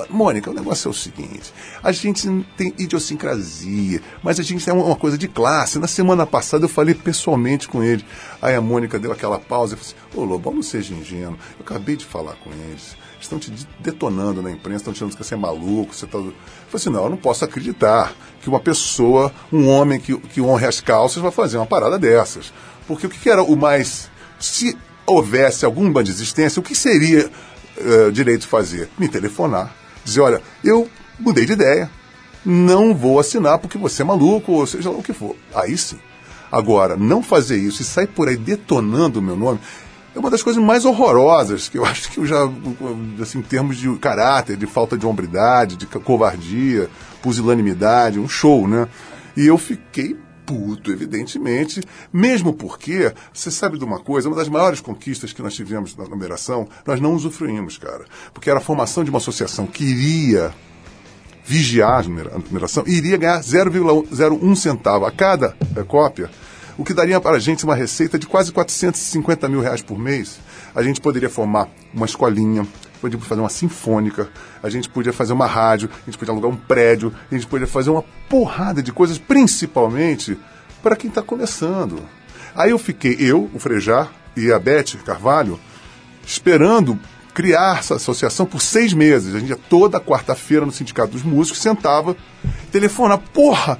Mônica, o negócio é o seguinte: a gente tem idiosincrasia, mas a gente tem uma, coisa de classe. Na semana passada eu falei pessoalmente com ele. Aí a Mônica deu aquela pausa e falou assim: Ô Lobão, não seja ingênuo. Eu acabei de falar com eles. Estão te de- detonando na imprensa, estão dizendo que você é maluco. Você tá... Eu falei assim: não, eu não posso acreditar que uma pessoa, um homem que, que honre as calças, vai fazer uma parada dessas. Porque o que era o mais. Se houvesse alguma desistência, o que seria eh, direito fazer? Me telefonar. Dizer, olha, eu mudei de ideia. Não vou assinar porque você é maluco, ou seja lá o que for. Aí sim. Agora, não fazer isso e sair por aí detonando o meu nome é uma das coisas mais horrorosas que eu acho que eu já, assim, em termos de caráter, de falta de hombridade, de covardia, pusilanimidade, um show, né? E eu fiquei puto, evidentemente, mesmo porque, você sabe de uma coisa, uma das maiores conquistas que nós tivemos na numeração, nós não usufruímos, cara. Porque era a formação de uma associação que iria vigiar a numera- a numeração iria ganhar 0,01 centavo a cada eh, cópia, o que daria para a gente uma receita de quase 450 mil reais por mês. A gente poderia formar uma escolinha, poderia fazer uma sinfônica, a gente podia fazer uma rádio, a gente podia alugar um prédio, a gente podia fazer uma porrada de coisas, principalmente para quem está começando. Aí eu fiquei, eu, o Frejar e a Beth Carvalho, esperando criar essa associação por seis meses. A gente ia toda quarta-feira no Sindicato dos Músicos, sentava, telefonava, porra!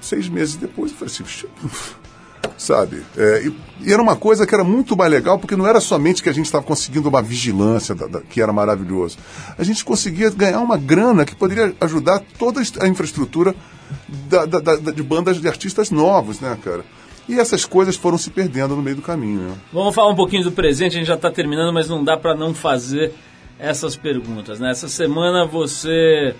Seis meses depois eu falei assim, "Ux, sabe? É, e, e era uma coisa que era muito mais legal, porque não era somente que a gente estava conseguindo uma vigilância, da- da- que era maravilhoso. A gente conseguia ganhar uma grana que poderia ajudar toda a infraestrutura da- de bandas de artistas novos, né, cara? E essas coisas foram se perdendo no meio do caminho, né? Vamos falar um pouquinho do presente, a gente já está terminando, mas não dá para não fazer essas perguntas. Né? Essa semana você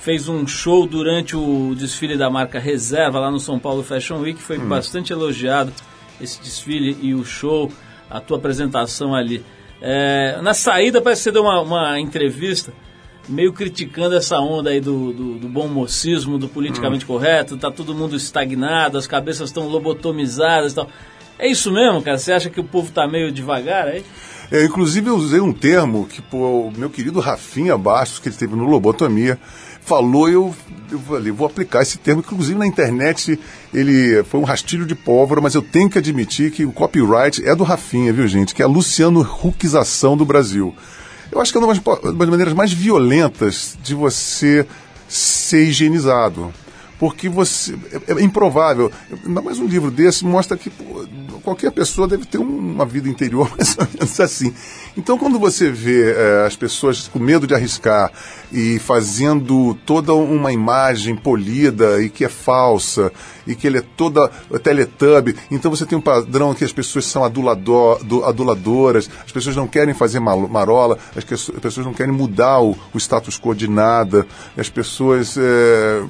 fez um show durante o desfile da marca Reserva lá no São Paulo Fashion Week, foi bastante elogiado esse desfile e o show, a tua apresentação ali. É, na saída parece que você deu uma, uma entrevista meio criticando essa onda aí do, do, do bom mocismo, do politicamente correto, tá todo mundo estagnado, as cabeças estão lobotomizadas e tal. É isso mesmo, cara? Você acha que o povo tá meio devagar aí? É, inclusive eu usei um termo que pô, o meu querido Rafinha Bastos, que ele teve no Lobotomia, falou eu, eu falei, vou aplicar esse termo, inclusive na internet ele foi um rastilho de pólvora, mas eu tenho que admitir que o copyright é do Rafinha, viu gente? Que é a Luciano Huckização do Brasil. Eu acho que é uma das maneiras mais violentas de você ser higienizado. Porque você. É, é improvável. Ainda mais um livro desse mostra que pô, qualquer pessoa deve ter um- uma vida interior mais ou menos assim. Então, quando você vê eh, as pessoas com medo de arriscar e fazendo toda uma imagem polida e que é falsa, e que ele é toda teletubby, então você tem um padrão que as pessoas são adulador, do- aduladoras, as pessoas não querem fazer marola, as que- as pessoas não querem mudar o, o status quo de nada, as pessoas. eh,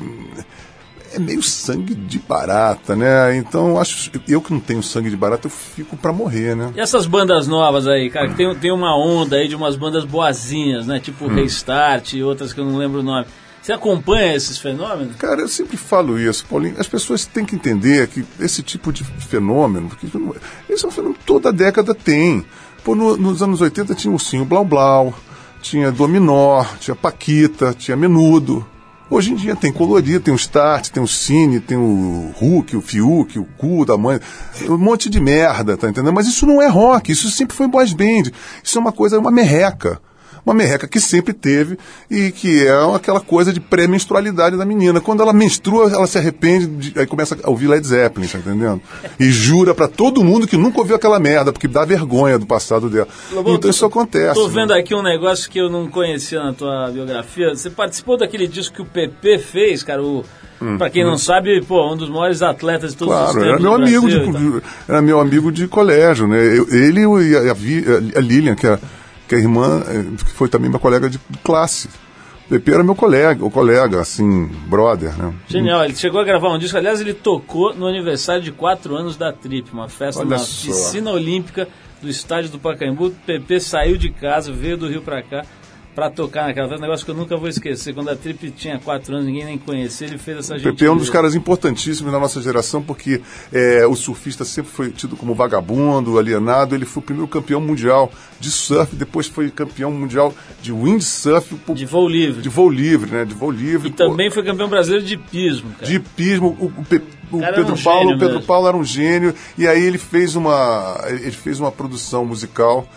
é meio sangue de barata, né? Então, eu acho, eu que não tenho sangue de barata, eu fico pra morrer, né? E essas bandas novas aí, cara, que tem, tem uma onda aí de umas bandas boazinhas, né? Tipo Restart e outras que eu não lembro o nome. Você acompanha esses fenômenos? Cara, eu sempre falo isso, Paulinho. As pessoas têm que entender que esse tipo de fenômeno, porque não- esse é um fenômeno que toda década tem. Pô, no- nos anos 80 tinha Ursinho Blau Blau, tinha Dominó, tinha Paquita, tinha Menudo. Hoje em dia tem colorido, tem o Start, tem o Cine, tem o Hulk, o Fiuk, o cu da mãe, um monte de merda, tá entendendo? Mas isso não é rock, isso sempre foi boys band. Isso é uma coisa, uma merreca. Uma merreca que sempre teve e que é aquela coisa de pré-menstrualidade da menina. Quando ela menstrua, ela se arrepende, de- aí começa a ouvir Led Zeppelin, tá entendendo? E jura pra todo mundo que nunca ouviu aquela merda, porque dá vergonha do passado dela. Lobão, então tô- isso acontece. Tô né? vendo aqui um negócio que eu não conhecia na tua biografia. Você participou daquele disco que o PP fez, cara. O, pra quem não sabe, pô, um dos maiores atletas de todos os Hum, Claro, tempos. era meu amigo Brasil de, era meu amigo de colégio, né? Eu- ele e a, a a Lilian, que é, que a irmã, eh, foi também minha colega de classe. O Pepe era meu colega, o colega, assim, brother, né? Genial, ele chegou a gravar um disco. Aliás, ele tocou no aniversário de 4 anos da Trip, uma festa Olha na só. piscina olímpica do estádio do Pacaembu. PP saiu de casa, veio do Rio pra cá pra tocar naquela festa. Um negócio que eu nunca vou esquecer. Quando a Trip tinha 4 anos, ninguém nem conhecia, ele fez essa O gente. Pepe é um dos caras importantíssimos na nossa geração, porque eh, o surfista sempre foi tido como vagabundo, alienado. Ele foi o primeiro campeão mundial de surf, depois foi campeão mundial de windsurf, pô, De voo livre. de voo livre, né? De voo livre. E pô. também foi campeão brasileiro de pismo, cara. de hipismo. O, o Pe- o cara Pedro um Paulo, o Pedro. Paulo era um gênio e aí ele fez uma ele fez uma produção musical.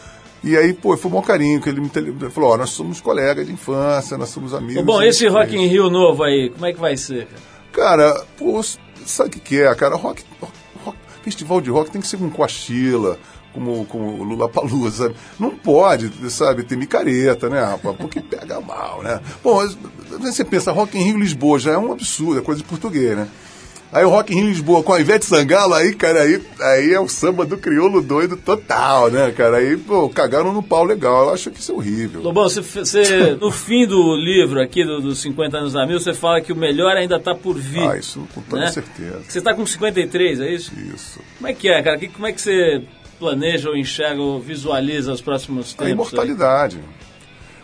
E aí, pô, foi um bom carinho, que ele me tele- falou, ó, nós somos colegas de infância, nós somos amigos. Bom, esse Rock in Rio novo aí, como é que vai ser, cara? Cara, pô, sabe o que, que é, cara? Rock, rock- festival de rock tem que ser com Coachila, como, como o Lula Palusa. Não pode, sabe, ter micareta, né, rapaz? Porque pega mal, né? Bom, você pensa, Rock in Rio Lisboa já é um absurdo, é coisa de português, né? Aí o Rock Rio Lisboa com a Ivete Sangalo, aí, cara, aí, aí é o samba do crioulo doido total, né, cara? Aí, pô, cagaram no pau legal. Eu acho que isso é horrível. Lobão, você, você- no fim do livro aqui, do- dos 50 anos da Mil, você fala que o melhor ainda está por vir. Ah, isso com toda né? certeza. Você está com 53, é isso? Isso. Como é que é, cara? Que- Como é que você planeja ou enxerga ou visualiza os próximos tempos? A imortalidade.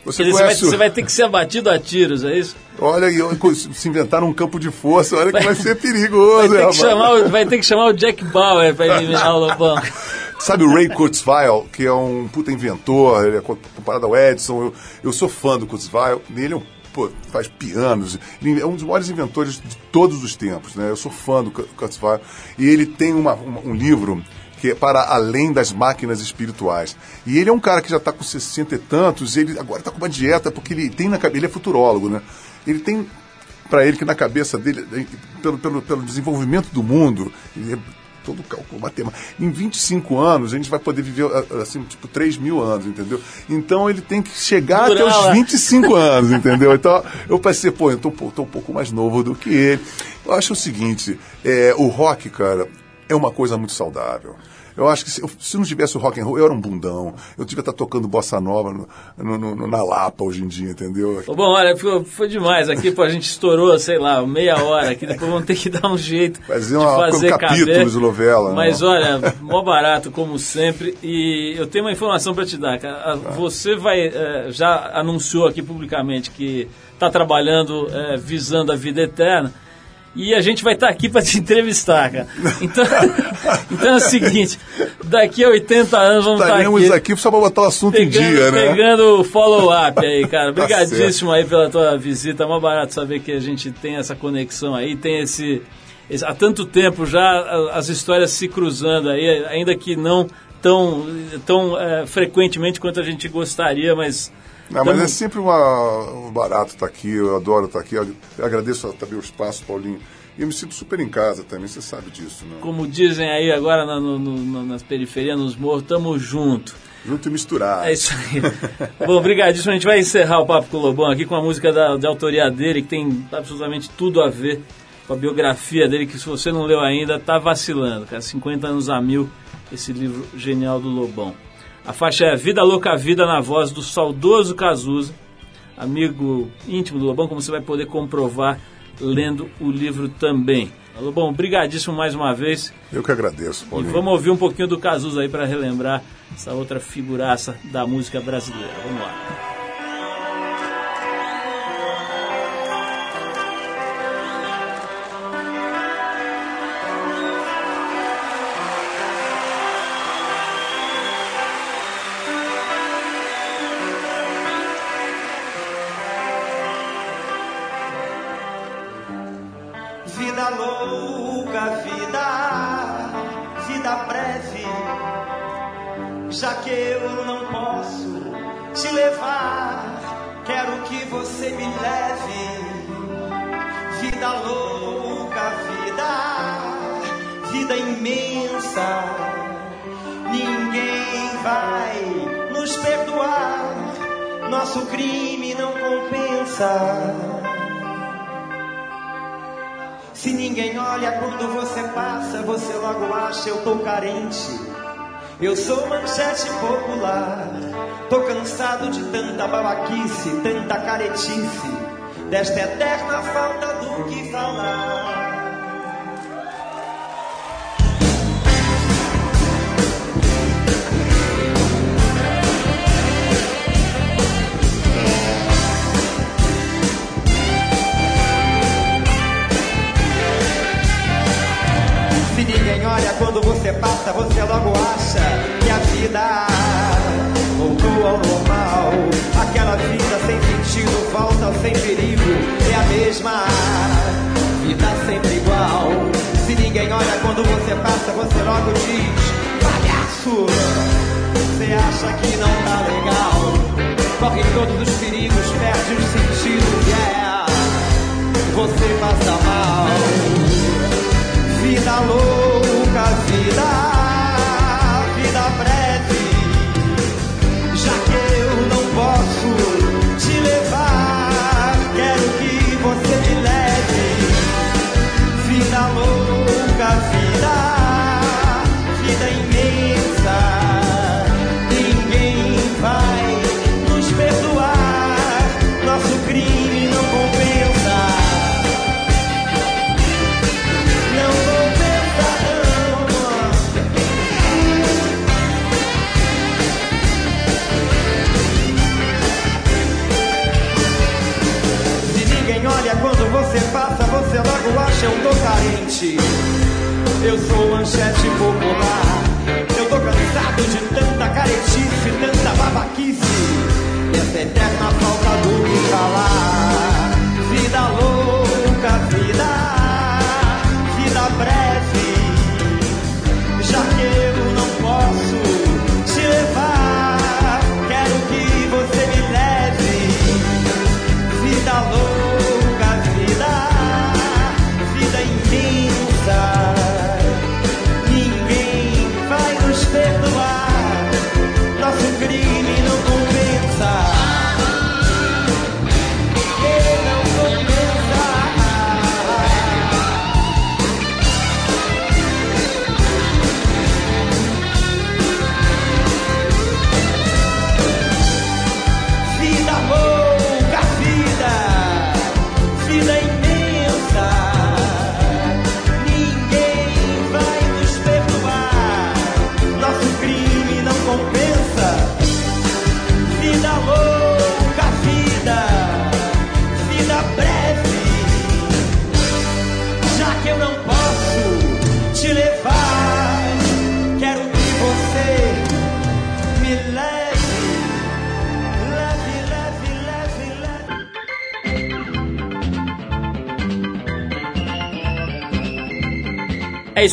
Você Você vai, você vai ter que ser abatido a tiros, é isso? Olha, se inventaram um campo de força, olha que vai ser perigoso, Vai ter, que chamar, o- vai ter que chamar o Jack Bauer para eliminar o Lobão. Sabe o Ray Kurzweil, que é um puta inventor, ele é comparado ao Edison, eu, eu sou fã do Kurzweil, ele é um, pô, faz pianos, ele é um dos maiores inventores de todos os tempos, né? Eu sou fã do Ku- Kurzweil, e ele tem uma- uma- um livro que é para além das máquinas espirituais. E ele é um cara que já está com 60 e tantos, ele agora está com uma dieta, porque ele tem na cabeça, ele é futurólogo, né? Ele tem para ele que na cabeça dele, eh, pelo, pelo, pelo desenvolvimento do mundo, ele é todo cálculo matemático. Em 25 anos, a gente vai poder viver, ah, assim, tipo, 3 mil anos, entendeu? Então ele tem que chegar Durar até os 25 anos, entendeu? Então eu pensei, pô, eu tô, um tô um pouco mais novo do que ele. Eu acho o seguinte, é, o rock, cara, é uma coisa muito saudável. Eu acho que se, eu- se não tivesse o rock and roll, eu era um bundão. Eu devia estar tocando bossa nova no- no- no- na Lapa hoje em dia, entendeu? Bom, olha, foi, foi demais aqui, pô, a gente estourou, sei lá, meia hora aqui, depois vamos ter que dar um jeito Fazer de uma- fazer um capítulo caber. de novela, né? Mas olha, mó barato, como sempre, e eu tenho uma informação para te dar, cara. A- Você vai, eh, já anunciou aqui publicamente que está trabalhando eh, visando a vida eterna, e a gente vai estar aqui para te entrevistar, cara. Então, então é o seguinte, daqui a 80 anos vamos estar Estaremos aqui. aqui só para botar o assunto em Pegando, dia, né? Tá pegando o follow-up aí, cara. Obrigadíssimo aí pela tua visita. É mó barato saber que a gente tem essa conexão aí, tem esse, esse- Há tanto tempo já as histórias se cruzando aí, ainda que não tão, tão eh, frequentemente quanto a gente gostaria, mas. Não, mas é sempre uma, um barato estar aqui, eu adoro estar aqui. Eu agradeço também o espaço, Paulinho. E eu me sinto super em casa também, você sabe disso, né? Como dizem aí agora na- no- no- nas periferias, nos morros, tamo junto. Junto e misturado. É isso aí. Bom, obrigadíssimo. A gente vai encerrar o Papo com o Lobão aqui com a música da, de autoria dele, que tem absolutamente tudo a ver com a biografia dele, que se você não leu ainda, tá vacilando, cara. 50 anos a mil, esse livro genial do Lobão. A faixa é Vida Louca Vida na voz do saudoso Cazuza, amigo íntimo do Lobão, como você vai poder comprovar lendo o livro também. Lobão, obrigadíssimo mais uma vez. Eu que agradeço, E Paulinho. vamos ouvir um pouquinho do Cazuza aí para relembrar essa outra figuraça da música brasileira. Vamos lá. Cansado de tanta babaquice, tanta caretice, desta eterna falta do que falar. Se ninguém olha quando você passa, você logo acha que a vida sem perigo, é a mesma vida sempre igual. Se ninguém olha quando você passa, você logo diz: palhaço, você acha que não tá legal? Corre todos os perigos, perde os sentidos, yeah. Você passa mal. Vida louca, vida eu tô carente. Eu sou manchete popular. Eu tô cansado de tanta caretice, tanta babaquice. E essa eterna falta do que falar. Vida louca, vida, vida breve.